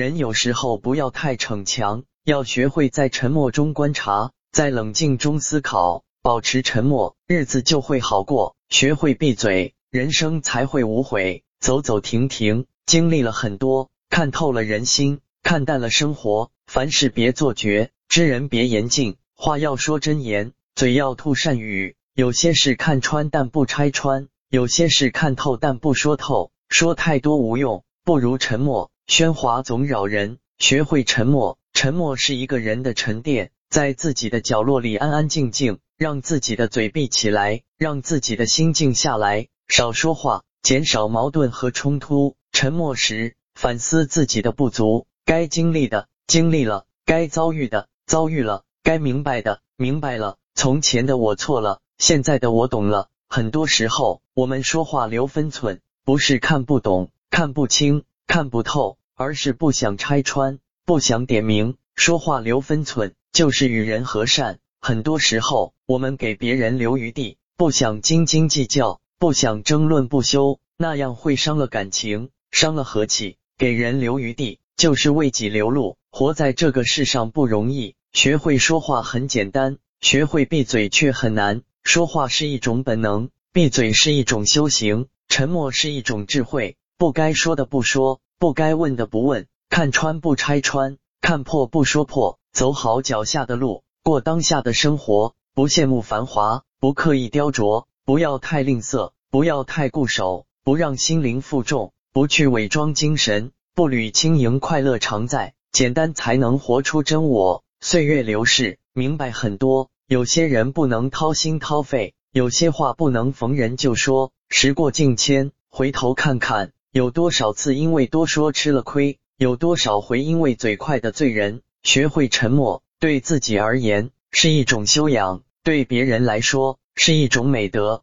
人有时候不要太逞强，要学会在沉默中观察，在冷静中思考，保持沉默，日子就会好过。学会闭嘴，人生才会无悔。走走停停，经历了很多，看透了人心，看淡了生活。凡事别做绝，知人别言尽，话要说真言，嘴要吐善语。有些事看穿但不拆穿，有些事看透但不说透。说太多无用，不如沉默。喧哗总扰人，学会沉默。沉默是一个人的沉淀，在自己的角落里安安静静，让自己的嘴闭起来，让自己的心静下来，少说话，减少矛盾和冲突。沉默时反思自己的不足，该经历的经历了，该遭遇的遭遇了，该明白的明白了。从前的我错了，现在的我懂了。很多时候，我们说话留分寸，不是看不懂、看不清、看不透。而是不想拆穿，不想点名，说话留分寸，就是与人和善。很多时候，我们给别人留余地，不想斤斤计较，不想争论不休，那样会伤了感情，伤了和气。给人留余地，就是为己留路。活在这个世上不容易，学会说话很简单，学会闭嘴却很难。说话是一种本能，闭嘴是一种修行，沉默是一种智慧。不该说的不说。不该问的不问，看穿不拆穿，看破不说破，走好脚下的路，过当下的生活，不羡慕繁华，不刻意雕琢，不要太吝啬，不要太固守，不让心灵负重，不去伪装精神，步履轻盈，快乐常在，简单才能活出真我。岁月流逝，明白很多，有些人不能掏心掏肺，有些话不能逢人就说。时过境迁，回头看看。有多少次因为多说吃了亏？有多少回因为嘴快的罪人？学会沉默，对自己而言是一种修养，对别人来说是一种美德。